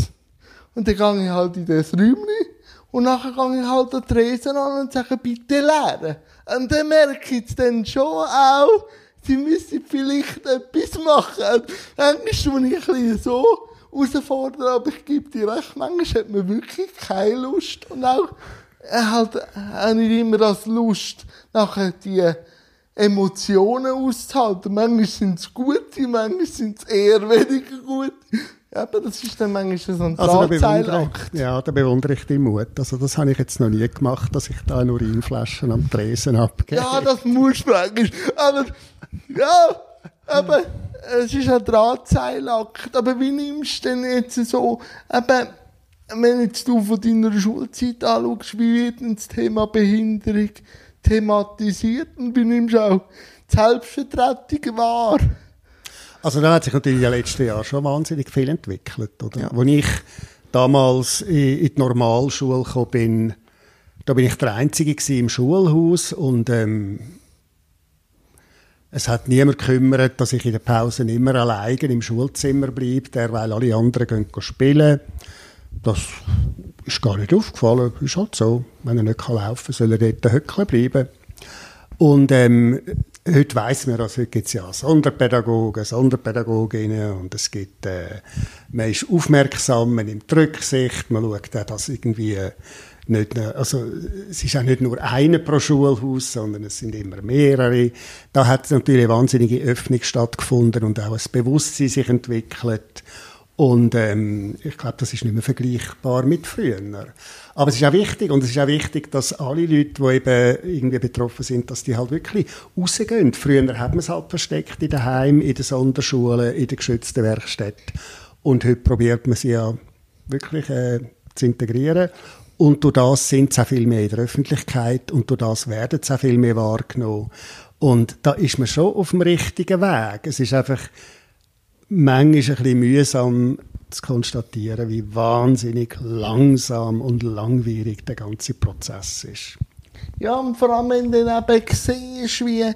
Und dann gehe ich halt in das Räumchen und nachher gehe ich halt an Tresen an und sage, bitte leeren. Und dann merke ich dann schon auch, sie müssen vielleicht etwas machen. Und Manchmal bin ich ein bisschen so herausfordern, aber ich gebe dir recht, manchmal hat man wirklich keine Lust. Und auch, äh, halt, auch nicht immer das Lust, nachher die Emotionen auszuhalten. Manchmal sind es gute, manchmal sind es eher weniger gute. Ja, aber das ist dann manchmal so ein Also bewundere, ich, ja, da bewundere ich deinen Mut. Also das habe ich jetzt noch nie gemacht, dass ich da nur Urinflaschen am Tresen abgebe. Ja, das muss manchmal. Aber, ja, aber es ist ein Drahtseilakt. Aber wie nimmst du denn jetzt so, eben, wenn jetzt du von deiner Schulzeit anschaust, wie wird denn das Thema Behinderung thematisiert und wie nimmst du auch die Selbstvertretung wahr? Also da hat sich natürlich in den letzten Jahren schon wahnsinnig viel entwickelt. Oder? Als ich damals in die Normalschule gekommen bin, da bin ich der Einzige im Schulhaus und ähm, es hat niemand gekümmert, dass ich in der Pause immer alleine im Schulzimmer bleibe, derweil alle anderen gehen spielen. Das ist gar nicht aufgefallen. Ist halt so. Wenn er nicht laufen kann, soll er dort hückeln bleiben. Und ähm, Heute weiss man, also heute gibt es ja Sonderpädagogen, Sonderpädagoginnen und es gibt, äh, man ist aufmerksam, man nimmt Rücksicht, man schaut auch, dass irgendwie äh, nicht, also es ist auch nicht nur eine pro Schulhaus, sondern es sind immer mehrere. Da hat natürlich eine wahnsinnige Öffnung stattgefunden und auch ein Bewusstsein sich entwickelt. Und ähm, ich glaube, das ist nicht mehr vergleichbar mit früher. Aber es ist auch wichtig, und es ist auch wichtig, dass alle Leute, die eben irgendwie betroffen sind, dass die halt wirklich rausgehen. Früher hat man es halt versteckt in den Heimen, in den Sonderschulen, in den geschützten Werkstätten. Und heute probiert man sie ja wirklich äh, zu integrieren. Und durch das sind sie auch viel mehr in der Öffentlichkeit und durch das werden sie auch viel mehr wahrgenommen. Und da ist man schon auf dem richtigen Weg. Es ist einfach manchmal ein bisschen mühsam zu konstatieren, wie wahnsinnig langsam und langwierig der ganze Prozess ist. Ja, und vor allem, wenn du eben siehst, wie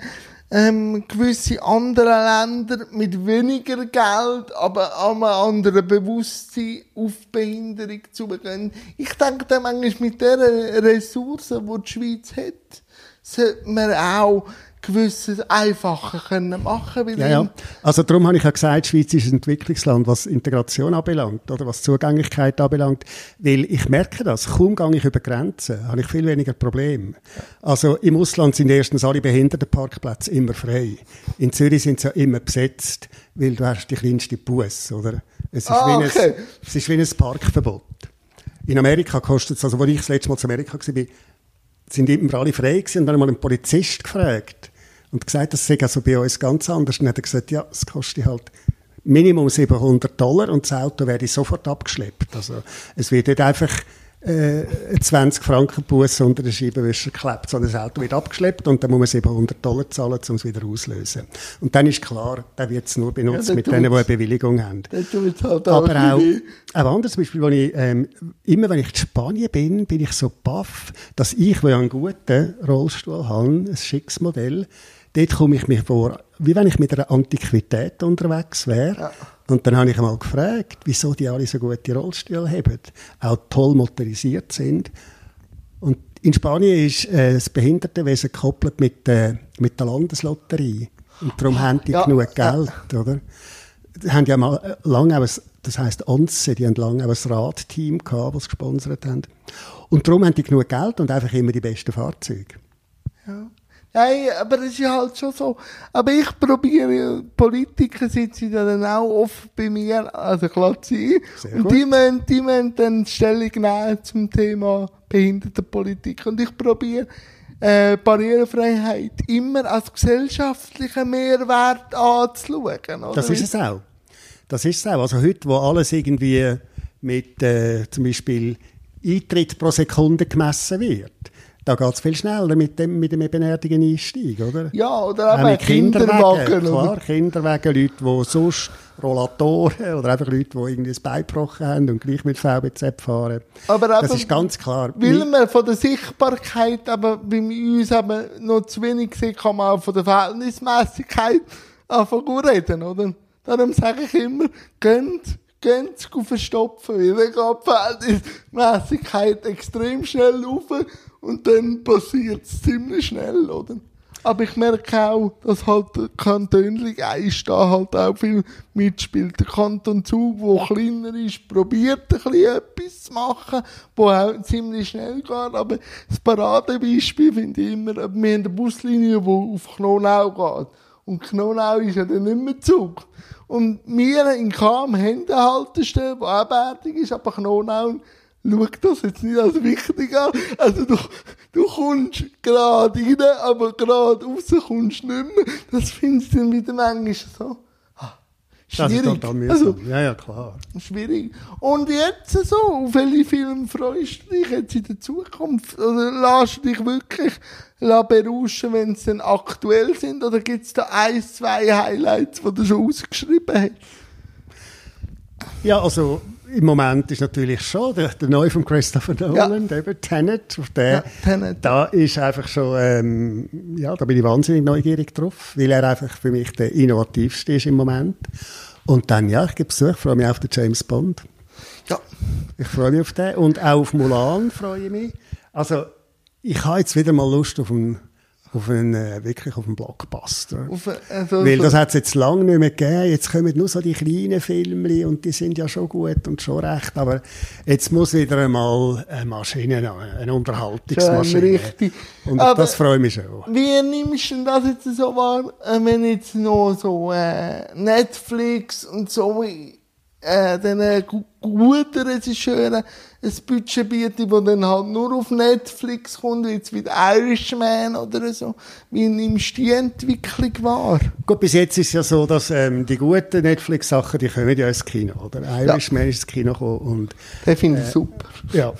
ähm, gewisse andere Länder mit weniger Geld, aber einem anderen Bewusstsein auf Behinderung zugehen. Ich denke dann manchmal mit den Ressourcen, die die Schweiz hat, sollte man auch gewisses einfacher können machen ja, ja. Also darum habe ich ja gesagt, die Schweiz ist ein Entwicklungsland, was Integration anbelangt oder was Zugänglichkeit anbelangt, weil ich merke das, kaum gehe ich über Grenzen, habe ich viel weniger Probleme. Also im Ausland sind erstens alle Behindertenparkplätze immer frei. In Zürich sind sie ja immer besetzt, weil du hast die kleinste Bus, oder? Es ist, ah, okay. wie ein, es ist wie ein Parkverbot. In Amerika kostet es, also wo ich das letzte Mal zu Amerika war, sind immer alle frei gewesen und dann mal einen Polizist gefragt, und gesagt, das sei also bei uns ganz anders. Und dann hat er gesagt, ja, es kostet halt Minimum 700 Dollar und das Auto werde sofort abgeschleppt. Also es wird nicht einfach äh, 20 Franken Bus unter den Scheibenwischer geklebt, sondern das Auto wird abgeschleppt und dann muss man 700 Dollar zahlen, um es wieder auszulösen. Und dann ist klar, der wird es nur benutzt ja, mit denen, die eine Bewilligung haben. Halt Aber auch, auch anders, zum Beispiel, wenn ich, ähm, immer wenn ich in Spanien bin, bin ich so baff, dass ich, wo ich einen guten Rollstuhl habe, ein schickes Modell, dort komme ich mir vor, wie wenn ich mit einer Antiquität unterwegs wäre. Ja. Und dann habe ich einmal gefragt, wieso die alle so gute Rollstühle haben, auch toll motorisiert sind. Und in Spanien ist äh, das Behindertenwesen gekoppelt mit, äh, mit der Landeslotterie. Und darum haben die ja. genug Geld, ja. oder? Die haben ja mal äh, lange auch ein, das heisst ONCE, die haben lange auch ein Radteam gehabt, das gesponsert haben. Und darum haben die genug Geld und einfach immer die besten Fahrzeuge. Ja. Nein, aber es ist halt schon so. Aber ich probiere, Politiker sitzen dann auch oft bei mir, also klar sein. Und die müssen, die müssen dann Stellung nehmen zum Thema Behindertenpolitik. Und ich probiere, äh, Barrierefreiheit immer als gesellschaftlichen Mehrwert anzuschauen. Oder? Das ist es auch. Das ist es auch. Also heute, wo alles irgendwie mit äh, zum Beispiel Eintritt pro Sekunde gemessen wird, da geht es viel schneller mit dem, mit dem ebenerdigen Einstieg, oder? Ja, oder auch mit Kinderwagen. Klar? Kinderwagen, Leute, die sonst Rollatoren oder einfach Leute, die irgendwie ein Bein gebrochen haben und gleich mit VBZ fahren. Aber das ist ganz klar. Weil man von der Sichtbarkeit, aber bei uns haben noch zu wenig sehen, kann man auch von der Verhältnismäßigkeit anfangen reden, oder? Darum sage ich immer, geht ganz verstopfen, weil dann geht die Verhältnismäßigkeit extrem schnell auf und dann passiert es ziemlich schnell, oder? Aber ich merke auch, dass halt der Kanton Eist da halt auch viel mitspielt. Der Kanton Zug, der kleiner ist, probiert ein bisschen etwas zu machen, wo auch ziemlich schnell geht. Aber das Paradebeispiel finde ich immer, wir haben eine Buslinie, die auf Knonau geht. Und Knonau ist ja dann nicht mehr Zug. Und wir in Kam haben eine Haltestelle, die ebenerdig ist, aber Knonau schau das jetzt nicht als wichtig an. Also du, du kommst gerade rein, aber gerade raus kommst du nicht mehr. Das findest du dann wieder manchmal so. Schwierig. Das ist total also, ja, ja, klar. Schwierig. Und jetzt so, auf welche Filme freust du dich jetzt in der Zukunft? Oder lässt du dich wirklich berauschen, wenn sie dann aktuell sind? Oder gibt es da ein, zwei Highlights, die du schon ausgeschrieben hast? Ja, also im Moment ist natürlich schon der, der neue von Christopher Nolan, ja. eben Tenet, der, ja, Tenet. da ist einfach schon, ähm, ja, da bin ich wahnsinnig neugierig drauf, weil er einfach für mich der innovativste ist im Moment. Und dann, ja, ich gebe es ich freue mich auf den James Bond. Ja. Ich freue mich auf den und auch auf Mulan freue ich mich. Also, ich habe jetzt wieder mal Lust auf einen auf einen, äh, wirklich auf einen Blockbuster. Auf, also, Weil das hat es jetzt lange nicht mehr gegeben. Jetzt kommen nur so die kleinen Filme und die sind ja schon gut und schon recht. Aber jetzt muss wieder einmal eine Maschine, eine Unterhaltungsmaschine. Richtig. Und Aber- das freue ich mich schon. Wie nimmst du denn das jetzt so wahr, äh, wenn jetzt noch so äh, Netflix und so äh, den gu guten Regisseuren ein Budget bieten, das dann halt nur auf Netflix kommt, wie jetzt wie Irishman oder so. Wie nimmst du die Entwicklung wahr? Gut, bis jetzt ist es ja so, dass ähm, die guten Netflix-Sachen, die kommen ja ins Kino, oder? Irishman ist ins Kino gekommen und, Den finde ich super. ja,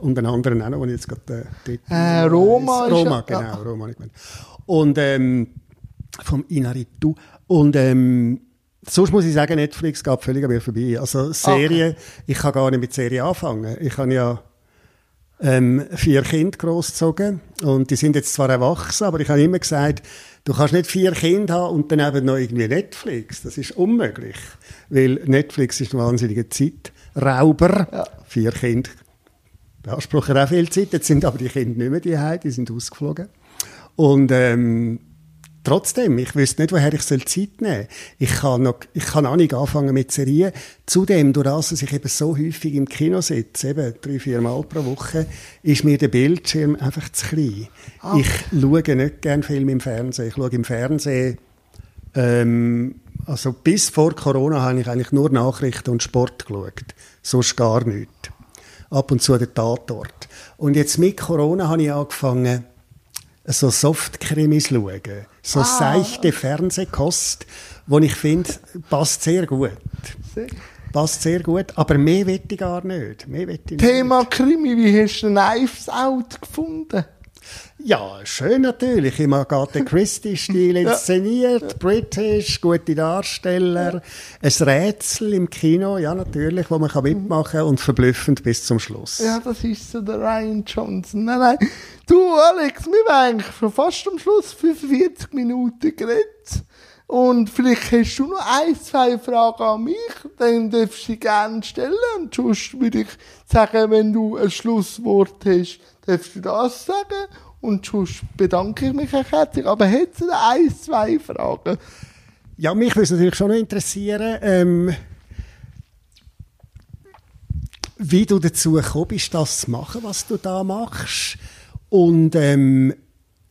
und den anderen auch noch, den ich jetzt gerade äh, Äh, Roma ist Roma, ja- genau, ja. Roma nicht gemeint. Und, ähm, vom Inaritu. Und, ähm, sonst muss ich sagen, Netflix geht völlig an mir vorbei. Also, Serien, ich kann gar nicht mit Serien anfangen. Ich habe ja, ähm, vier Kinder großgezogen und die sind jetzt zwar erwachsen, aber ich habe immer gesagt, du kannst nicht vier Kinder haben und dann eben noch irgendwie Netflix. Das ist unmöglich, weil Netflix ist ein wahnsinniger Zeitrauber. Ja. Vier Kinder beanspruchen auch viel Zeit. Jetzt sind aber die Kinder nicht mehr die die sind ausgeflogen. Und ähm, trotzdem, ich wüsste nicht, woher ich soll Zeit nehmen soll. Ich kann, noch, ich kann auch nicht anfangen mit Serien. Zudem, durch das, dass ich eben so häufig im Kino sitze, eben drei, vier Mal pro Woche, ist mir der Bildschirm einfach zu klein. Ich schaue nicht gerne Filme im Fernsehen. Ich schaue im Fernsehen ähm, also bis vor Corona habe ich eigentlich nur Nachrichten und Sport geschaut. Sonst gar nichts. Ab und zu den Tatort. Und jetzt mit Corona habe ich angefangen, so Softkrimis schauen. So Ah. seichte Fernsehkost, wo ich finde, passt sehr gut. Passt sehr gut, aber mehr will ich gar nicht. Mehr will ich nicht. Thema Krimi, wie hast du Knives Out gefunden? Ja, schön natürlich. Im Agatha Christie-Stil inszeniert, british, gute Darsteller, ein Rätsel im Kino, ja natürlich, wo man kann mitmachen kann und verblüffend bis zum Schluss. Ja, das ist so der Ryan Johnson. Nein, nein. Du, Alex, wir waren eigentlich schon fast am Schluss 45 Minuten geredet. Und vielleicht hast du noch ein, zwei Fragen an mich, dann darfst du sie gerne stellen. Und sonst würde ich sagen, wenn du ein Schlusswort hast, darfst du das sagen. Und sonst bedanke ich mich recht herzlich. Aber hättest du ein, zwei Fragen? Ja, mich würde es natürlich schon interessieren, ähm, wie du dazu gekommen bist, das zu machen, was du da machst. Und ähm,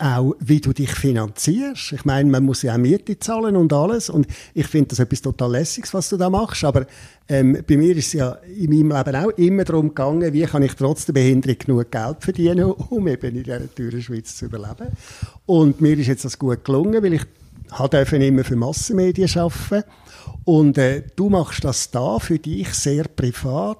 auch, wie du dich finanzierst. Ich meine, man muss ja auch Miete zahlen und alles. Und ich finde das etwas total Lässiges, was du da machst. Aber ähm, bei mir ist es ja in meinem Leben auch immer darum gegangen, wie kann ich trotz der Behinderung genug Geld verdienen, um eben in dieser teuren Schweiz zu überleben. Und mir ist jetzt das gut gelungen, weil ich durfte immer für Massenmedien arbeiten. Und äh, du machst das da für dich sehr privat.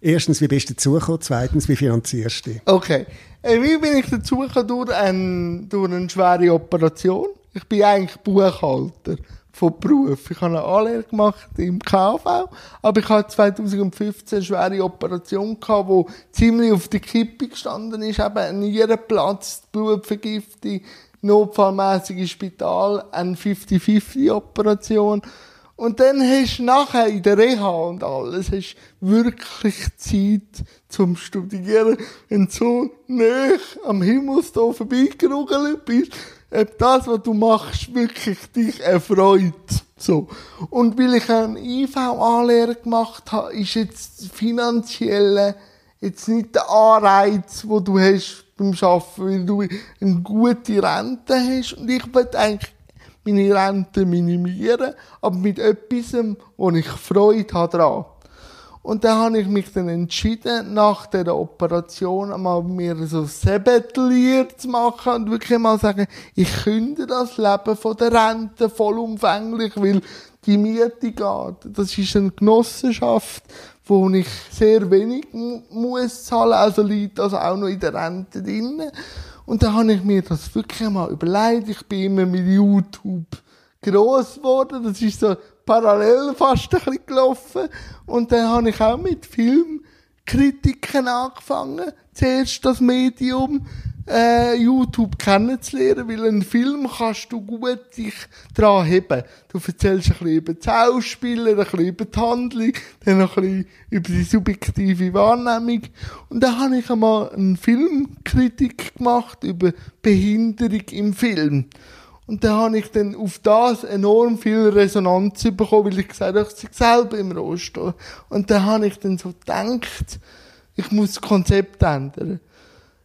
Erstens, wie bist du dazugekommen? Zweitens, wie finanzierst du dich? Okay. Wie bin ich dazu gekommen? Durch, ein, durch eine schwere Operation. Ich bin eigentlich Buchhalter von Beruf. Ich habe eine Anlehre gemacht im KV, aber ich hatte 2015 eine schwere Operation gehabt, die ziemlich auf der Kippe gestanden ist. Eben ein Nierenplatz, Blutvergiftung, notfallmäßig ins Spital, eine 50-50-Operation. Und dann hast du nachher in der Reha und alles, hast wirklich Zeit zum Studieren, wenn du so nah am Himmelstor vorbeigerugelt bist, ob das, was du machst, wirklich dich erfreut. So. Und weil ich eine IV-Anlehre gemacht habe, ist jetzt finanziell jetzt nicht der Anreiz, wo du hast beim Arbeiten, weil du eine gute Rente hast. Und ich will eigentlich meine Rente minimieren, aber mit etwas, wo ich Freude habe dran. Und dann habe ich mich dann entschieden, nach der Operation einmal mir so Sabbatier zu machen und wirklich mal sagen, ich künde das Leben von der Rente vollumfänglich, weil die Miete geht. Das ist eine Genossenschaft, wo ich sehr wenig mu- muss zahlen, also liegt das auch noch in der Rente drin. Und dann habe ich mir das wirklich mal überlegt. Ich bin immer mit YouTube gross geworden. Das ist so parallel fast ein bisschen gelaufen. Und dann habe ich auch mit Filmkritiken angefangen. Zuerst das Medium, äh, YouTube kennenzulernen, weil einen Film kannst du gut dich dran heben. Du erzählst ein bisschen über die Schauspieler, ein bisschen über die Handlung, dann ein bisschen über die subjektive Wahrnehmung. Und dann habe ich einmal eine Filmkritik gemacht über Behinderung im Film. Und dann habe ich dann auf das enorm viel Resonanz bekommen, weil ich gesagt habe, ich selber im Rollstuhl. Und dann habe ich dann so gedacht, ich muss das Konzept ändern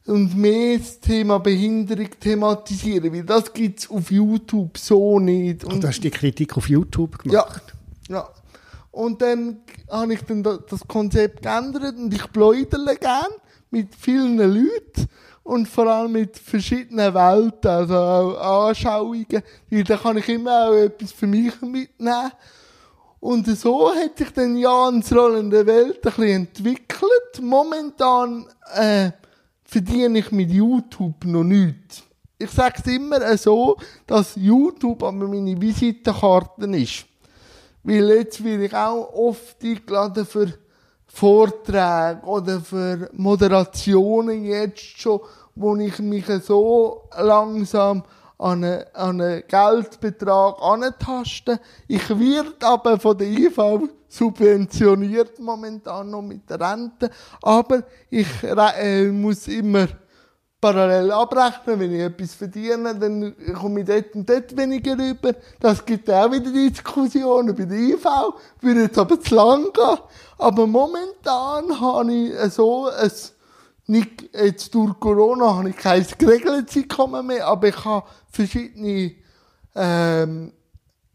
und mehr das Thema Behinderung thematisieren, weil das gibt's auf YouTube so nicht. Und du hast die Kritik auf YouTube gemacht? Ja, ja. Und dann habe ich dann das Konzept geändert und ich pläudere gern mit vielen Leuten und vor allem mit verschiedenen Welten, also auch Anschauungen, weil da kann ich immer auch etwas für mich mitnehmen. Und so hat sich dann Jans rollende Welt ein bisschen entwickelt. Momentan äh, verdiene ich mit YouTube noch nichts. Ich sage es immer so, dass YouTube aber meine Visitenkarte ist. Weil jetzt werde ich auch oft eingeladen für Vorträge oder für Moderationen jetzt schon, wo ich mich so langsam an einen, an Geldbetrag antaste. Ich werde aber von der IV subventioniert momentan noch mit der Rente, aber ich äh, muss immer parallel abrechnen, wenn ich etwas verdiene, dann komme ich dort und dort weniger rüber. Das gibt auch wieder Diskussionen bei der IV, würde jetzt aber zu lang gehen. Aber momentan habe ich so ein nicht jetzt durch Corona habe ich kein geregeltes Einkommen mehr, aber ich habe verschiedene ähm,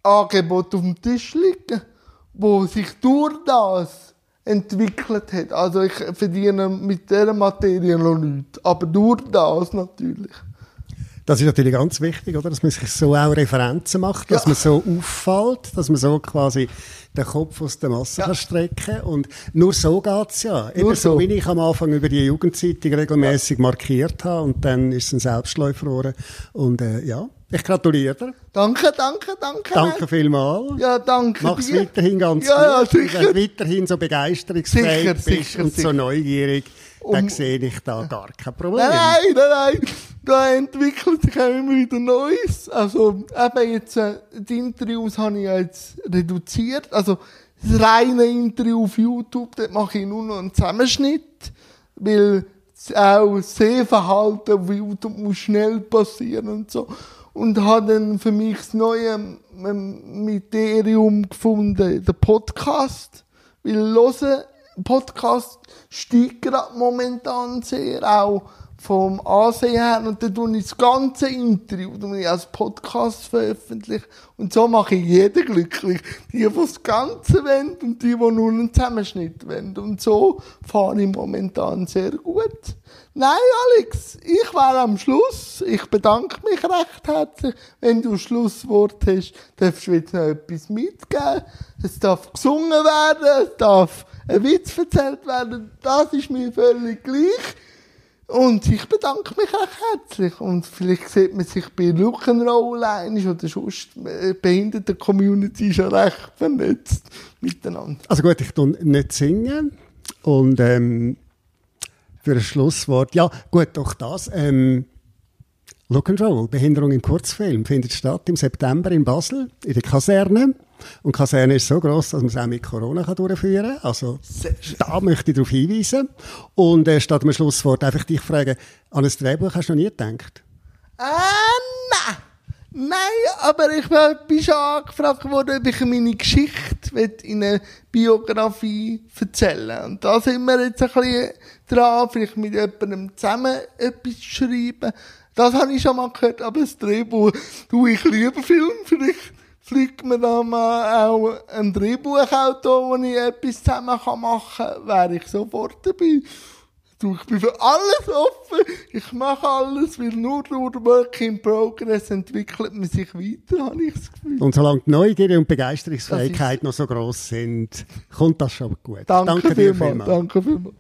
Angebote auf dem Tisch liegen, wo sich durch das entwickelt hat. Also ich verdiene mit dieser Materie noch nichts, aber durch das natürlich. Das ist natürlich ganz wichtig, oder? dass man sich so auch Referenzen macht, dass ja. man so auffällt, dass man so quasi den Kopf aus der Masse ja. strecken Und nur so geht's ja. Eben so. wie ich am Anfang über die Jugendzeitung regelmäßig ja. markiert habe und dann ist es ein Selbstläufer geworden. Und äh, ja, ich gratuliere dir. Danke, danke, danke. Danke vielmals. Ja, danke Mach's dir. weiterhin ganz ja, gut. Ja, sicher. Weiterhin so begeisterungsfähig sicher, bist sicher, und sicher. so neugierig, dann sehe ich da gar kein Problem. Nein, nein, nein. Da entwickelt sich auch immer wieder Neues. Also, eben jetzt, äh, die Interviews habe ich jetzt reduziert. Also, das reine Interview auf YouTube, dort mache ich nur noch einen Zusammenschnitt. Weil auch das Sehverhalten auf YouTube muss schnell passieren und so. Und habe dann für mich das neue Mysterium gefunden, den Podcast. Weil hören, Podcast steigt gerade momentan sehr, auch vom Ansehen her. Und dann tue ich das ganze Interview ich als Podcast veröffentlichen. Und so mache ich jeden glücklich. Die, die das Ganze wollen und die, die nur einen Zusammenschnitt wollen. Und so fahre ich momentan sehr gut. Nein, Alex, ich wäre am Schluss. Ich bedanke mich recht herzlich. Wenn du Schlusswort hast, darfst du jetzt noch etwas mitgeben. Es darf gesungen werden, es darf ein Witz erzählt werden. Das ist mir völlig gleich. Und ich bedanke mich auch herzlich. Und vielleicht sieht man sich bei Rock'n'Roll einig oder sonst äh, behinderte Community schon recht vernetzt miteinander. Also gut, ich tue nicht singen. Und ähm, für ein Schlusswort, ja gut, doch das. Ähm, Rock'n'Roll, Behinderung im Kurzfilm, findet statt im September in Basel, in der Kaserne. Und die Kaserne ist so groß, dass man es auch mit Corona kann durchführen kann. Also, da möchte ich darauf hinweisen. Und äh, statt dem Schlusswort einfach dich fragen, an ein Drehbuch hast du noch nie gedacht? Äh, nein. Nein, aber ich bin schon angefragt worden, ob ich meine Geschichte in einer Biografie erzählen Und da sind wir jetzt ein bisschen dran, vielleicht mit jemandem zusammen etwas schreiben. Das habe ich schon mal gehört, aber das Drehbuch tue ich lieber Film. Vielleicht fliegt mir da mal auch ein Drehbuchautor, wo ich etwas zusammen machen kann, wäre ich sofort dabei. Du, ich bin für alles offen. Ich mache alles, weil nur durch Work in Progress entwickelt man sich weiter, habe ich das Gefühl. Und solange die Neugierde und Begeisterungsfähigkeit noch so groß sind, kommt das schon gut. Danke, danke dir vielmals. Danke vielmals.